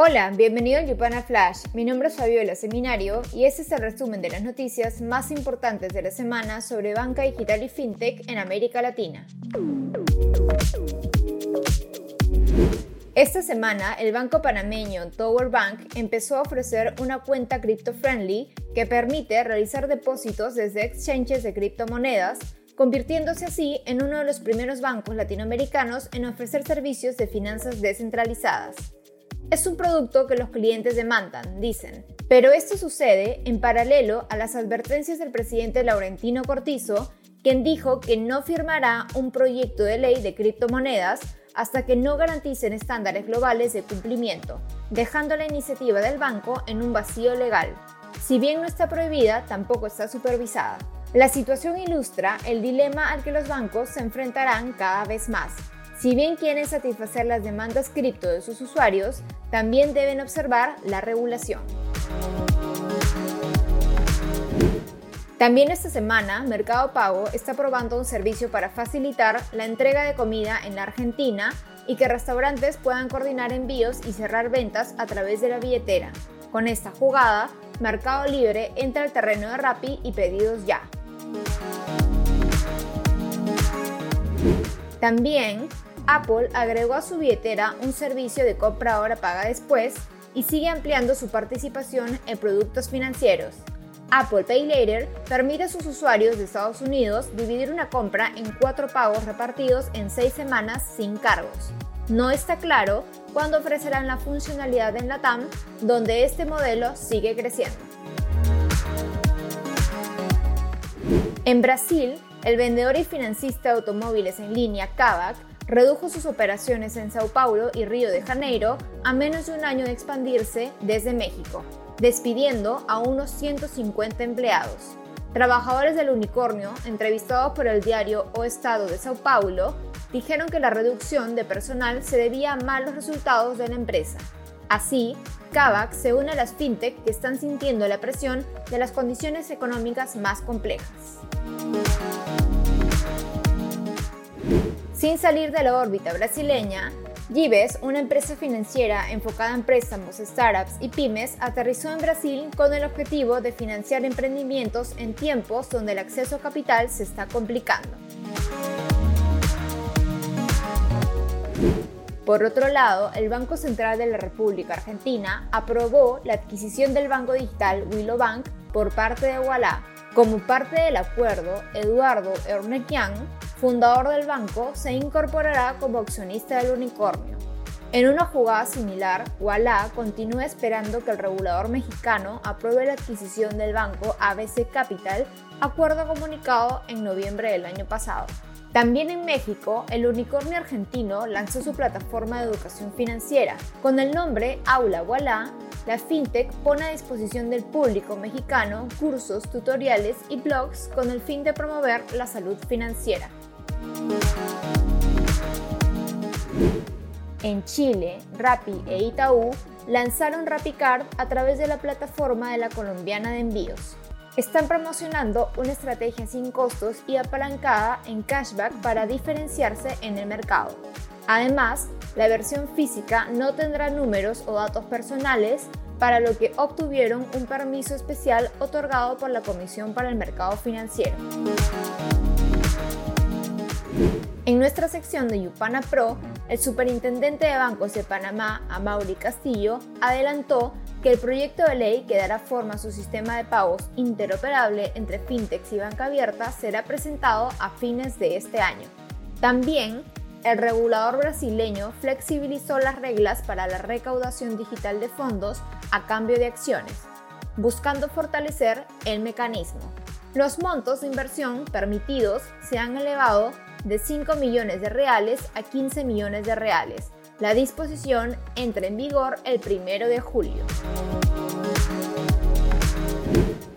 Hola, bienvenido a Yupana Flash. Mi nombre es Fabiola Seminario y este es el resumen de las noticias más importantes de la semana sobre banca digital y fintech en América Latina. Esta semana, el banco panameño Tower Bank empezó a ofrecer una cuenta crypto-friendly que permite realizar depósitos desde exchanges de criptomonedas, convirtiéndose así en uno de los primeros bancos latinoamericanos en ofrecer servicios de finanzas descentralizadas. Es un producto que los clientes demandan, dicen. Pero esto sucede en paralelo a las advertencias del presidente Laurentino Cortizo, quien dijo que no firmará un proyecto de ley de criptomonedas hasta que no garanticen estándares globales de cumplimiento, dejando la iniciativa del banco en un vacío legal. Si bien no está prohibida, tampoco está supervisada. La situación ilustra el dilema al que los bancos se enfrentarán cada vez más. Si bien quieren satisfacer las demandas cripto de sus usuarios, también deben observar la regulación. También esta semana, Mercado Pago está probando un servicio para facilitar la entrega de comida en la Argentina y que restaurantes puedan coordinar envíos y cerrar ventas a través de la billetera. Con esta jugada, Mercado Libre entra al terreno de Rappi y pedidos ya. También Apple agregó a su billetera un servicio de compra ahora paga después y sigue ampliando su participación en productos financieros. Apple Pay Later permite a sus usuarios de Estados Unidos dividir una compra en cuatro pagos repartidos en seis semanas sin cargos. No está claro cuándo ofrecerán la funcionalidad en la TAM, donde este modelo sigue creciendo. En Brasil, el vendedor y financista de automóviles en línea Kavak redujo sus operaciones en Sao Paulo y Río de Janeiro a menos de un año de expandirse desde México, despidiendo a unos 150 empleados. Trabajadores del unicornio, entrevistados por el diario O Estado de Sao Paulo, dijeron que la reducción de personal se debía a malos resultados de la empresa. Así, Kavak se une a las fintech que están sintiendo la presión de las condiciones económicas más complejas. Sin salir de la órbita brasileña, Gives, una empresa financiera enfocada en préstamos, startups y pymes, aterrizó en Brasil con el objetivo de financiar emprendimientos en tiempos donde el acceso a capital se está complicando. Por otro lado, el Banco Central de la República Argentina aprobó la adquisición del banco digital Willow Bank por parte de Walla. Como parte del acuerdo, Eduardo Ernequian fundador del banco, se incorporará como accionista del unicornio. En una jugada similar, Walla continúa esperando que el regulador mexicano apruebe la adquisición del banco ABC Capital, acuerdo comunicado en noviembre del año pasado. También en México, el unicornio argentino lanzó su plataforma de educación financiera. Con el nombre Aula Walla, la fintech pone a disposición del público mexicano cursos, tutoriales y blogs con el fin de promover la salud financiera. En Chile, Rappi e Itaú lanzaron RappiCard a través de la plataforma de la colombiana de envíos. Están promocionando una estrategia sin costos y apalancada en cashback para diferenciarse en el mercado. Además, la versión física no tendrá números o datos personales, para lo que obtuvieron un permiso especial otorgado por la Comisión para el Mercado Financiero. En nuestra sección de Yupana Pro, el superintendente de bancos de Panamá, Amaury Castillo, adelantó que el proyecto de ley que dará forma a su sistema de pagos interoperable entre fintechs y banca abierta será presentado a fines de este año. También, el regulador brasileño flexibilizó las reglas para la recaudación digital de fondos a cambio de acciones, buscando fortalecer el mecanismo. Los montos de inversión permitidos se han elevado de 5 millones de reales a 15 millones de reales. La disposición entra en vigor el 1 de julio.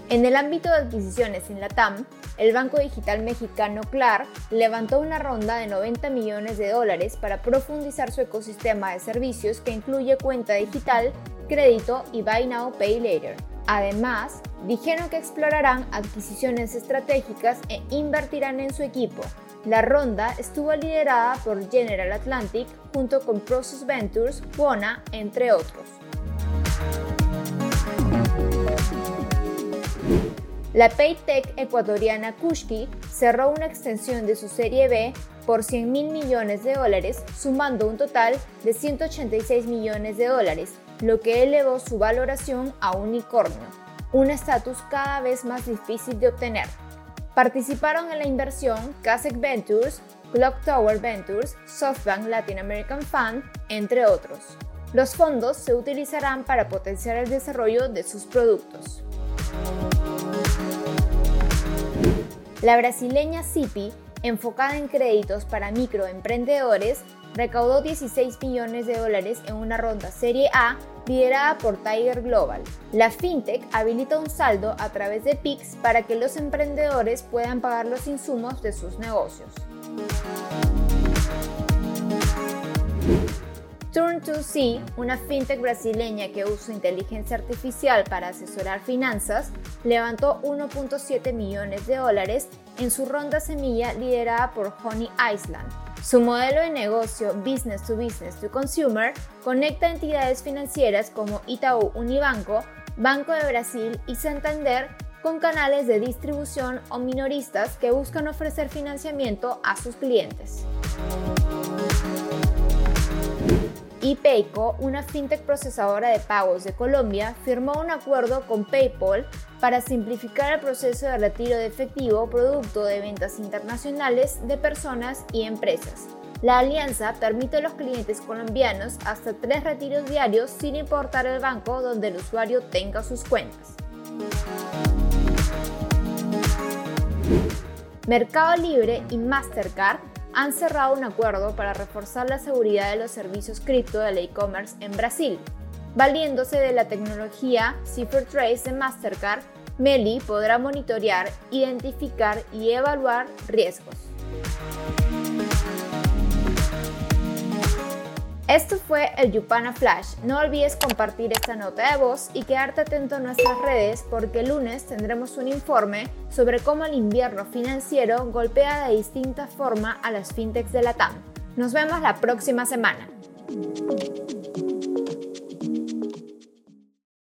En el ámbito de adquisiciones en la TAM, el banco digital mexicano CLAR levantó una ronda de 90 millones de dólares para profundizar su ecosistema de servicios que incluye cuenta digital, crédito y Buy Now Pay Later. Además, dijeron que explorarán adquisiciones estratégicas e invertirán en su equipo, la ronda estuvo liderada por General Atlantic junto con Process Ventures, Buona, entre otros. La PayTech ecuatoriana Kushki cerró una extensión de su serie B por 100 mil millones de dólares, sumando un total de 186 millones de dólares, lo que elevó su valoración a unicornio, un estatus cada vez más difícil de obtener. Participaron en la inversión Kasek Ventures, Clock Tower Ventures, SoftBank Latin American Fund, entre otros. Los fondos se utilizarán para potenciar el desarrollo de sus productos. La brasileña CIPI, enfocada en créditos para microemprendedores, recaudó 16 millones de dólares en una ronda Serie A liderada por Tiger Global. La fintech habilita un saldo a través de PIX para que los emprendedores puedan pagar los insumos de sus negocios. Turn2C, una fintech brasileña que usa inteligencia artificial para asesorar finanzas, levantó 1.7 millones de dólares en su ronda semilla liderada por Honey Island. Su modelo de negocio Business to Business to Consumer conecta entidades financieras como Itaú Unibanco, Banco de Brasil y Santander con canales de distribución o minoristas que buscan ofrecer financiamiento a sus clientes. Y Payco, una fintech procesadora de pagos de Colombia, firmó un acuerdo con PayPal para simplificar el proceso de retiro de efectivo producto de ventas internacionales de personas y empresas. La alianza permite a los clientes colombianos hasta tres retiros diarios sin importar el banco donde el usuario tenga sus cuentas. Mercado Libre y Mastercard han cerrado un acuerdo para reforzar la seguridad de los servicios cripto del e-commerce en Brasil. Valiéndose de la tecnología Cipher Trace de Mastercard, Meli podrá monitorear, identificar y evaluar riesgos. Esto fue el Yupana Flash. No olvides compartir esta nota de voz y quedarte atento a nuestras redes porque el lunes tendremos un informe sobre cómo el invierno financiero golpea de distinta forma a las fintechs de la TAM. Nos vemos la próxima semana.